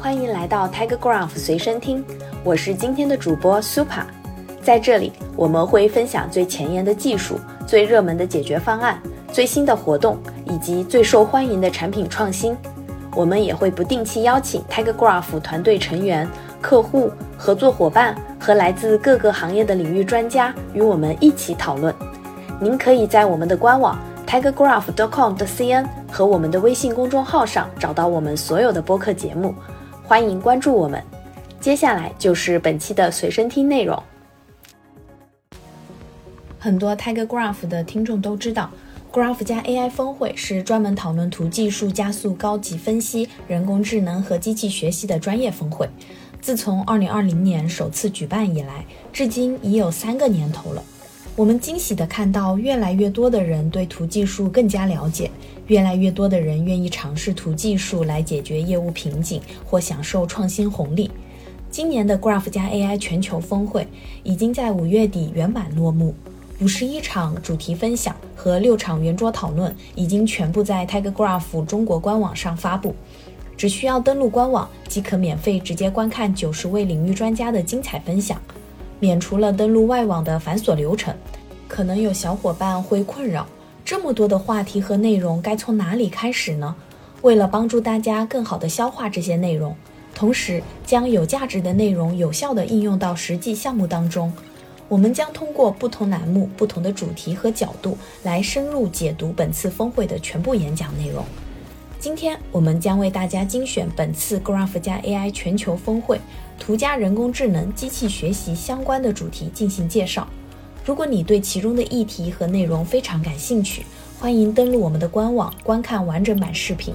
欢迎来到 TigerGraph 随身听，我是今天的主播 Super。在这里，我们会分享最前沿的技术、最热门的解决方案、最新的活动以及最受欢迎的产品创新。我们也会不定期邀请 TigerGraph 团队成员、客户、合作伙伴和来自各个行业的领域专家与我们一起讨论。您可以在我们的官网 tigergraph.com 的 cn 和我们的微信公众号上找到我们所有的播客节目，欢迎关注我们。接下来就是本期的随身听内容。很多 TigerGraph 的听众都知道，Graph 加 AI 峰会是专门讨论图技术加速高级分析、人工智能和机器学习的专业峰会。自从2020年首次举办以来，至今已有三个年头了。我们惊喜地看到，越来越多的人对图技术更加了解，越来越多的人愿意尝试图技术来解决业务瓶颈或享受创新红利。今年的 Graph 加 AI 全球峰会已经在五月底圆满落幕，五十一场主题分享和六场圆桌讨论已经全部在 TigerGraph 中国官网上发布，只需要登录官网即可免费直接观看九十位领域专家的精彩分享。免除了登录外网的繁琐流程，可能有小伙伴会困扰：这么多的话题和内容，该从哪里开始呢？为了帮助大家更好地消化这些内容，同时将有价值的内容有效地应用到实际项目当中，我们将通过不同栏目、不同的主题和角度来深入解读本次峰会的全部演讲内容。今天我们将为大家精选本次 Graph 加 AI 全球峰会图加人工智能、机器学习相关的主题进行介绍。如果你对其中的议题和内容非常感兴趣，欢迎登录我们的官网观看完整版视频。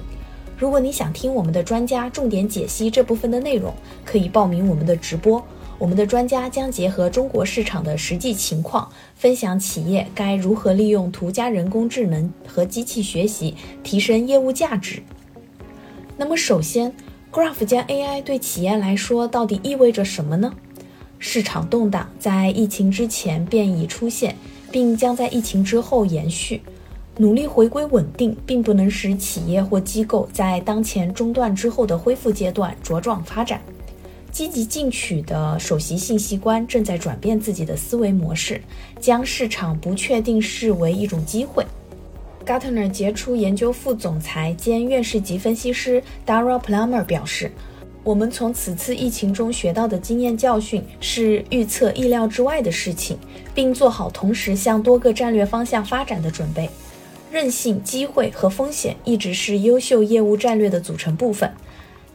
如果你想听我们的专家重点解析这部分的内容，可以报名我们的直播。我们的专家将结合中国市场的实际情况，分享企业该如何利用图加人工智能和机器学习提升业务价值。那么，首先，Graph 加 AI 对企业来说到底意味着什么呢？市场动荡在疫情之前便已出现，并将在疫情之后延续。努力回归稳定，并不能使企业或机构在当前中断之后的恢复阶段茁壮发展。积极进取的首席信息官正在转变自己的思维模式，将市场不确定视为一种机会。Gartner 杰出研究副总裁兼院士级分析师 Dara Plummer 表示：“我们从此次疫情中学到的经验教训是预测意料之外的事情，并做好同时向多个战略方向发展的准备。韧性、机会和风险一直是优秀业务战略的组成部分。”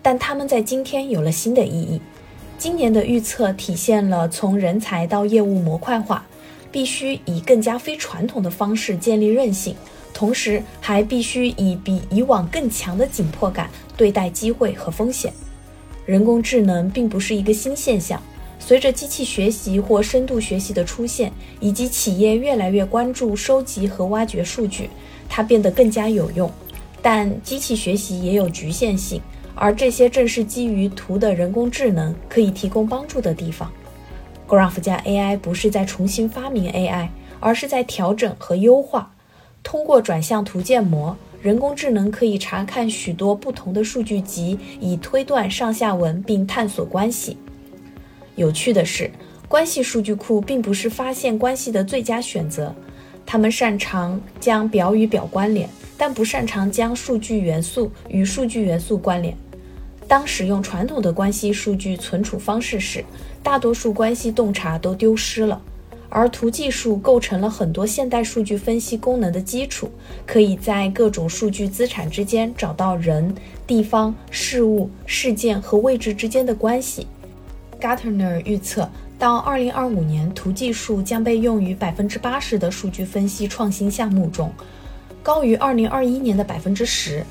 但他们在今天有了新的意义。今年的预测体现了从人才到业务模块化，必须以更加非传统的方式建立韧性，同时还必须以比以往更强的紧迫感对待机会和风险。人工智能并不是一个新现象，随着机器学习或深度学习的出现，以及企业越来越关注收集和挖掘数据，它变得更加有用。但机器学习也有局限性。而这些正是基于图的人工智能可以提供帮助的地方。Graph 加 AI 不是在重新发明 AI，而是在调整和优化。通过转向图建模，人工智能可以查看许多不同的数据集，以推断上下文并探索关系。有趣的是，关系数据库并不是发现关系的最佳选择。他们擅长将表与表关联，但不擅长将数据元素与数据元素关联。当使用传统的关系数据存储方式时，大多数关系洞察都丢失了。而图技术构成了很多现代数据分析功能的基础，可以在各种数据资产之间找到人、地方、事物、事件和位置之间的关系。Gartner 预测，到2025年，图技术将被用于百分之八十的数据分析创新项目中，高于2021年的百分之十。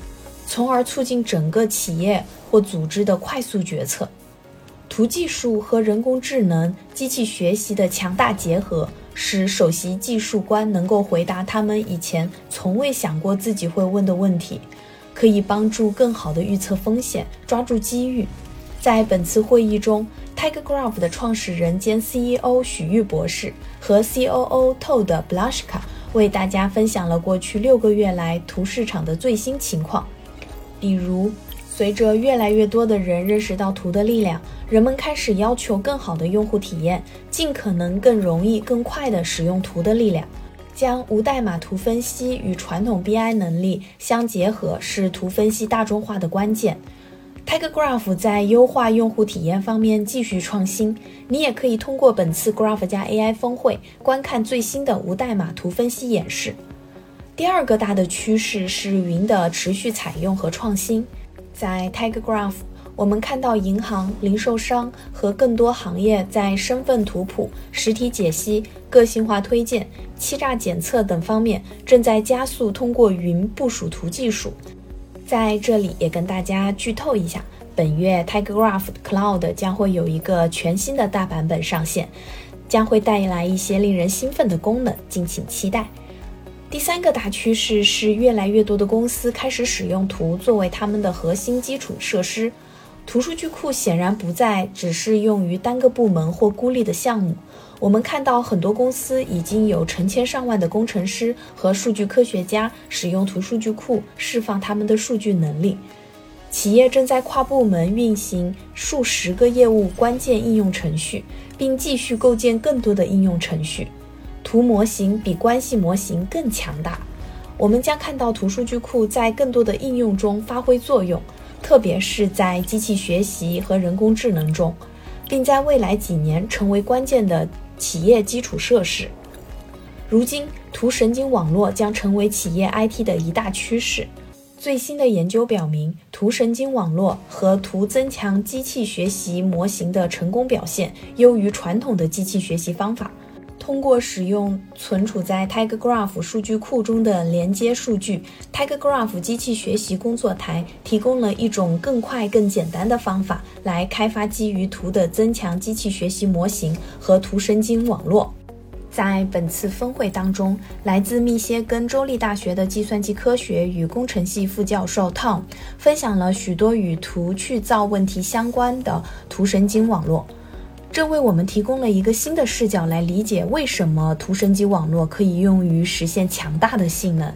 从而促进整个企业或组织的快速决策。图技术和人工智能、机器学习的强大结合，使首席技术官能够回答他们以前从未想过自己会问的问题，可以帮助更好地预测风险，抓住机遇。在本次会议中，TigerGraph 的创始人兼 CEO 许玉博士和 COO Todd Blushka 为大家分享了过去六个月来图市场的最新情况。比如，随着越来越多的人认识到图的力量，人们开始要求更好的用户体验，尽可能更容易、更快地使用图的力量。将无代码图分析与传统 BI 能力相结合，是图分析大众化的关键。TigerGraph 在优化用户体验方面继续创新。你也可以通过本次 Graph 加 AI 峰会观看最新的无代码图分析演示。第二个大的趋势是云的持续采用和创新。在 TigerGraph，我们看到银行、零售商和更多行业在身份图谱、实体解析、个性化推荐、欺诈检测等方面正在加速通过云部署图技术。在这里也跟大家剧透一下，本月 TigerGraph Cloud 将会有一个全新的大版本上线，将会带来一些令人兴奋的功能，敬请期待。第三个大趋势是，越来越多的公司开始使用图作为他们的核心基础设施。图数据库显然不再只是用于单个部门或孤立的项目。我们看到很多公司已经有成千上万的工程师和数据科学家使用图数据库释放他们的数据能力。企业正在跨部门运行数十个业务关键应用程序，并继续构建更多的应用程序。图模型比关系模型更强大。我们将看到图数据库在更多的应用中发挥作用，特别是在机器学习和人工智能中，并在未来几年成为关键的。企业基础设施，如今图神经网络将成为企业 IT 的一大趋势。最新的研究表明，图神经网络和图增强机器学习模型的成功表现优于传统的机器学习方法。通过使用存储在 TigerGraph 数据库中的连接数据，TigerGraph 机器学习工作台提供了一种更快、更简单的方法来开发基于图的增强机器学习模型和图神经网络。在本次峰会当中，来自密歇根州立大学的计算机科学与工程系副教授 Tom 分享了许多与图去造问题相关的图神经网络。这为我们提供了一个新的视角来理解为什么图神经网络可以用于实现强大的性能。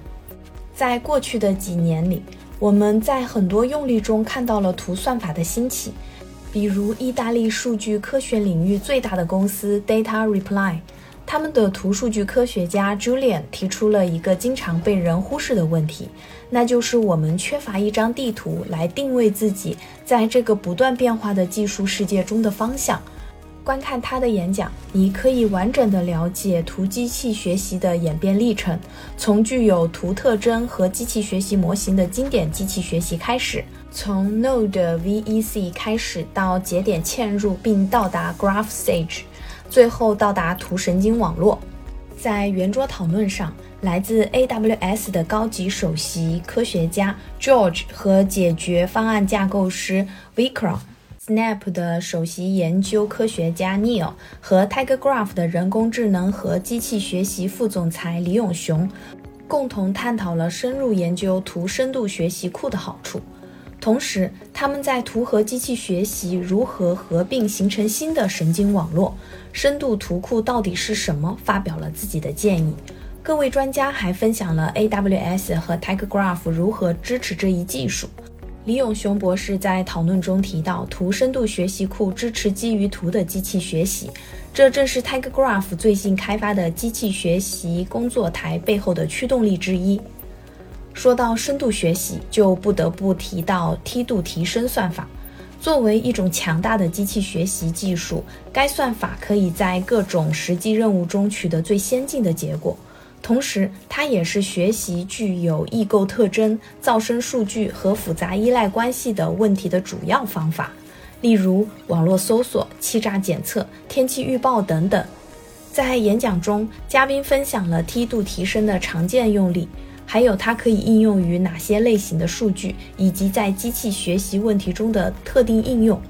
在过去的几年里，我们在很多用例中看到了图算法的兴起，比如意大利数据科学领域最大的公司 Data Reply，他们的图数据科学家 Julian 提出了一个经常被人忽视的问题，那就是我们缺乏一张地图来定位自己在这个不断变化的技术世界中的方向。观看他的演讲，你可以完整的了解图机器学习的演变历程，从具有图特征和机器学习模型的经典机器学习开始，从 Node VEC 开始到节点嵌入并到达 Graph Stage，最后到达图神经网络。在圆桌讨论上，来自 AWS 的高级首席科学家 George 和解决方案架构师 Vikram。Snap 的首席研究科学家 Neil 和 TigerGraph 的人工智能和机器学习副总裁李永雄共同探讨了深入研究图深度学习库的好处。同时，他们在图和机器学习如何合并形成新的神经网络、深度图库到底是什么发表了自己的建议。各位专家还分享了 AWS 和 TigerGraph 如何支持这一技术。李永雄博士在讨论中提到，图深度学习库支持基于图的机器学习，这正是 TigerGraph 最新开发的机器学习工作台背后的驱动力之一。说到深度学习，就不得不提到梯度提升算法。作为一种强大的机器学习技术，该算法可以在各种实际任务中取得最先进的结果。同时，它也是学习具有异构特征、噪声数据和复杂依赖关系的问题的主要方法，例如网络搜索、欺诈检测、天气预报等等。在演讲中，嘉宾分享了梯度提升的常见用例，还有它可以应用于哪些类型的数据，以及在机器学习问题中的特定应用。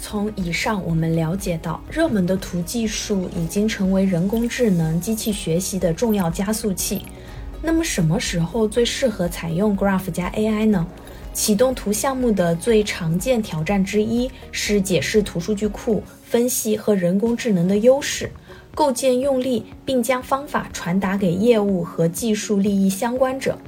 从以上我们了解到，热门的图技术已经成为人工智能机器学习的重要加速器。那么，什么时候最适合采用 Graph 加 AI 呢？启动图项目的最常见挑战之一是解释图数据库分析和人工智能的优势，构建用例，并将方法传达给业务和技术利益相关者。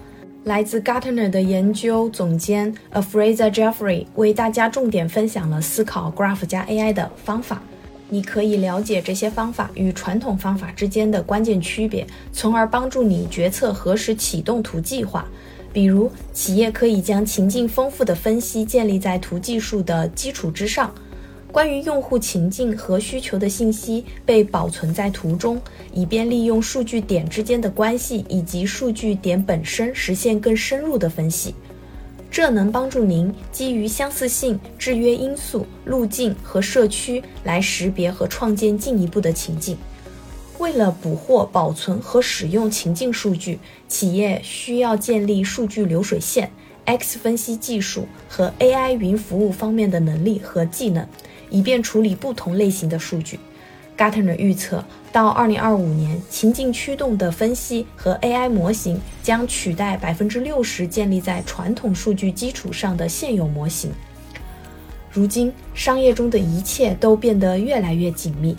来自 Gartner 的研究总监 Afraza Jeffrey 为大家重点分享了思考 Graph 加 AI 的方法。你可以了解这些方法与传统方法之间的关键区别，从而帮助你决策何时启动图计划。比如，企业可以将情境丰富的分析建立在图技术的基础之上。关于用户情境和需求的信息被保存在图中，以便利用数据点之间的关系以及数据点本身实现更深入的分析。这能帮助您基于相似性、制约因素、路径和社区来识别和创建进一步的情境。为了捕获、保存和使用情境数据，企业需要建立数据流水线、X 分析技术和 AI 云服务方面的能力和技能。以便处理不同类型的数据，Gartner 预测到2025年，情境驱动的分析和 AI 模型将取代60%建立在传统数据基础上的现有模型。如今，商业中的一切都变得越来越紧密，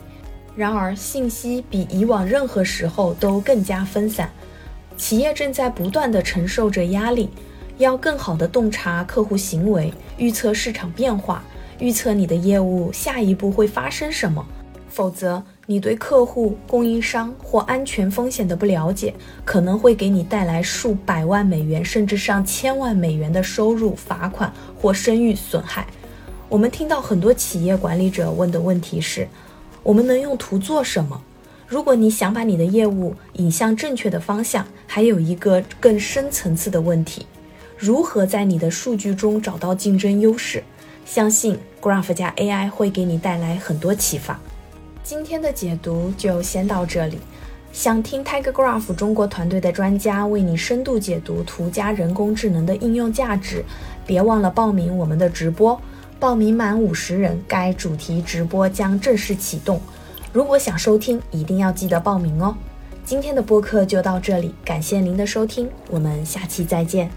然而信息比以往任何时候都更加分散。企业正在不断地承受着压力，要更好地洞察客户行为，预测市场变化。预测你的业务下一步会发生什么，否则你对客户、供应商或安全风险的不了解，可能会给你带来数百万美元甚至上千万美元的收入、罚款或声誉损害。我们听到很多企业管理者问的问题是：我们能用图做什么？如果你想把你的业务引向正确的方向，还有一个更深层次的问题：如何在你的数据中找到竞争优势？相信 Graph 加 AI 会给你带来很多启发。今天的解读就先到这里。想听 Tiger Graph 中国团队的专家为你深度解读图加人工智能的应用价值，别忘了报名我们的直播。报名满五十人，该主题直播将正式启动。如果想收听，一定要记得报名哦。今天的播客就到这里，感谢您的收听，我们下期再见。